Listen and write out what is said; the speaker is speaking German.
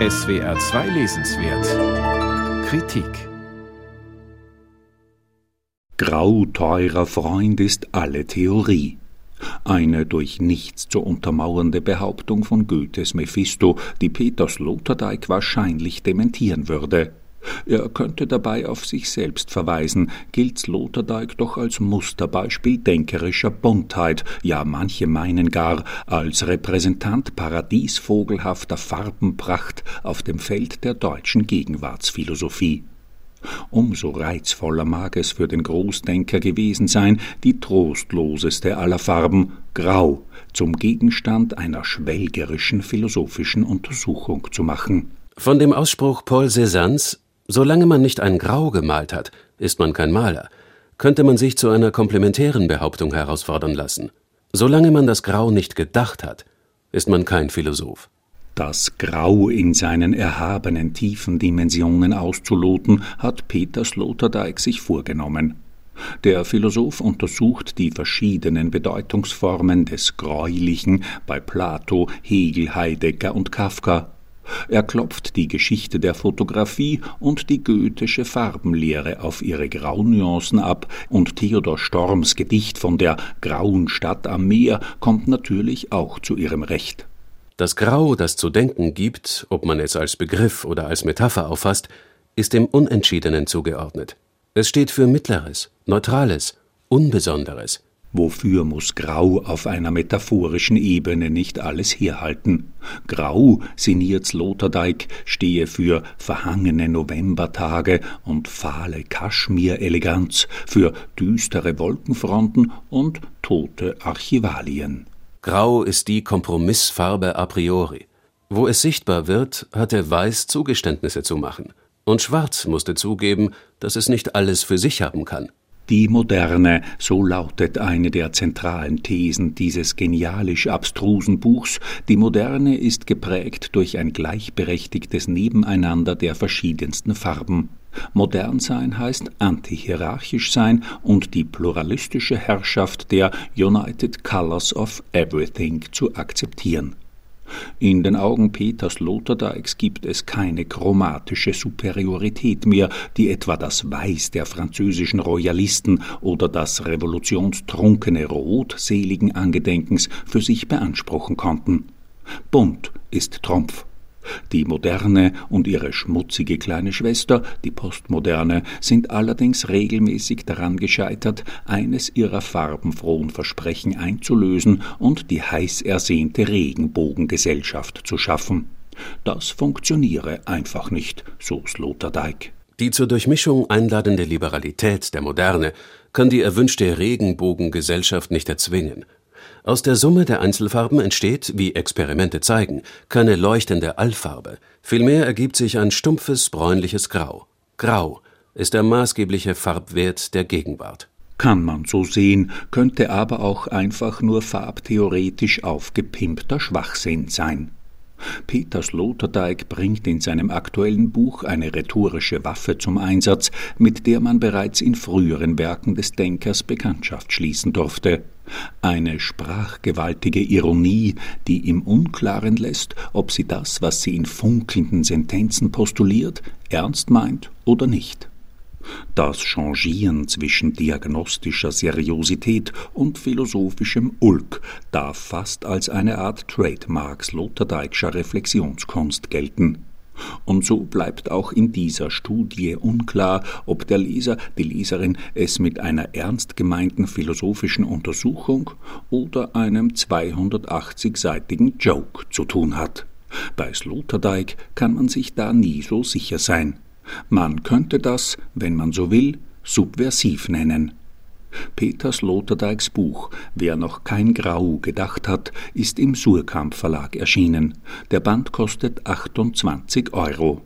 SWR 2 Lesenswert Kritik Grau, teurer Freund ist alle Theorie. Eine durch nichts zu untermauernde Behauptung von Goethes Mephisto, die Peter Sloterdijk wahrscheinlich dementieren würde. Er könnte dabei auf sich selbst verweisen, gilt Sloterdijk doch als Musterbeispiel denkerischer Buntheit, ja manche meinen gar als Repräsentant paradiesvogelhafter Farbenpracht auf dem Feld der deutschen Gegenwartsphilosophie. Umso reizvoller mag es für den Großdenker gewesen sein, die trostloseste aller Farben, Grau, zum Gegenstand einer schwelgerischen philosophischen Untersuchung zu machen. Von dem Ausspruch Paul Cézannes Solange man nicht ein Grau gemalt hat, ist man kein Maler, könnte man sich zu einer komplementären Behauptung herausfordern lassen. Solange man das Grau nicht gedacht hat, ist man kein Philosoph. Das Grau in seinen erhabenen tiefen Dimensionen auszuloten, hat Peter Sloterdijk sich vorgenommen. Der Philosoph untersucht die verschiedenen Bedeutungsformen des Gräulichen bei Plato, Hegel, Heidegger und Kafka er klopft die Geschichte der Fotografie und die goethische Farbenlehre auf ihre Graunuancen ab, und Theodor Storms Gedicht von der grauen Stadt am Meer kommt natürlich auch zu ihrem Recht. Das Grau, das zu denken gibt, ob man es als Begriff oder als Metapher auffasst, ist dem Unentschiedenen zugeordnet. Es steht für Mittleres, Neutrales, Unbesonderes. Wofür muss Grau auf einer metaphorischen Ebene nicht alles herhalten? Grau, sinniert Sloterdijk, stehe für verhangene Novembertage und fahle Kaschmir-Eleganz, für düstere Wolkenfronten und tote Archivalien. Grau ist die Kompromissfarbe a priori. Wo es sichtbar wird, hatte Weiß Zugeständnisse zu machen. Und Schwarz musste zugeben, dass es nicht alles für sich haben kann. Die Moderne, so lautet eine der zentralen Thesen dieses genialisch abstrusen Buchs, die Moderne ist geprägt durch ein gleichberechtigtes Nebeneinander der verschiedensten Farben. Modern sein heißt antihierarchisch sein und die pluralistische Herrschaft der United Colors of Everything zu akzeptieren. In den Augen Peters Sloterdijks gibt es keine chromatische Superiorität mehr, die etwa das Weiß der französischen Royalisten oder das revolutionstrunkene Rot seligen Angedenkens für sich beanspruchen konnten. Bunt ist Trumpf. Die Moderne und ihre schmutzige kleine Schwester, die Postmoderne, sind allerdings regelmäßig daran gescheitert, eines ihrer farbenfrohen Versprechen einzulösen und die heiß ersehnte Regenbogengesellschaft zu schaffen. Das funktioniere einfach nicht, so Sloterdijk. Die zur Durchmischung einladende Liberalität der Moderne kann die erwünschte Regenbogengesellschaft nicht erzwingen. Aus der Summe der Einzelfarben entsteht, wie Experimente zeigen, keine leuchtende Allfarbe, vielmehr ergibt sich ein stumpfes bräunliches Grau. Grau ist der maßgebliche Farbwert der Gegenwart. Kann man so sehen, könnte aber auch einfach nur farbtheoretisch aufgepimpter Schwachsinn sein. Peter Sloterdijk bringt in seinem aktuellen Buch eine rhetorische Waffe zum Einsatz, mit der man bereits in früheren Werken des Denkers Bekanntschaft schließen durfte. Eine sprachgewaltige Ironie, die im Unklaren lässt, ob sie das, was sie in funkelnden Sentenzen postuliert, ernst meint oder nicht. Das Changieren zwischen diagnostischer Seriosität und philosophischem Ulk darf fast als eine Art Trademark sloterdijkscher Reflexionskunst gelten. Und so bleibt auch in dieser Studie unklar, ob der Leser, die Leserin es mit einer ernst gemeinten philosophischen Untersuchung oder einem 280-seitigen Joke zu tun hat. Bei Sloterdijk kann man sich da nie so sicher sein. Man könnte das, wenn man so will, subversiv nennen. Peter Sloterdijks Buch Wer noch kein Grau gedacht hat, ist im Surkamp Verlag erschienen. Der Band kostet 28 Euro.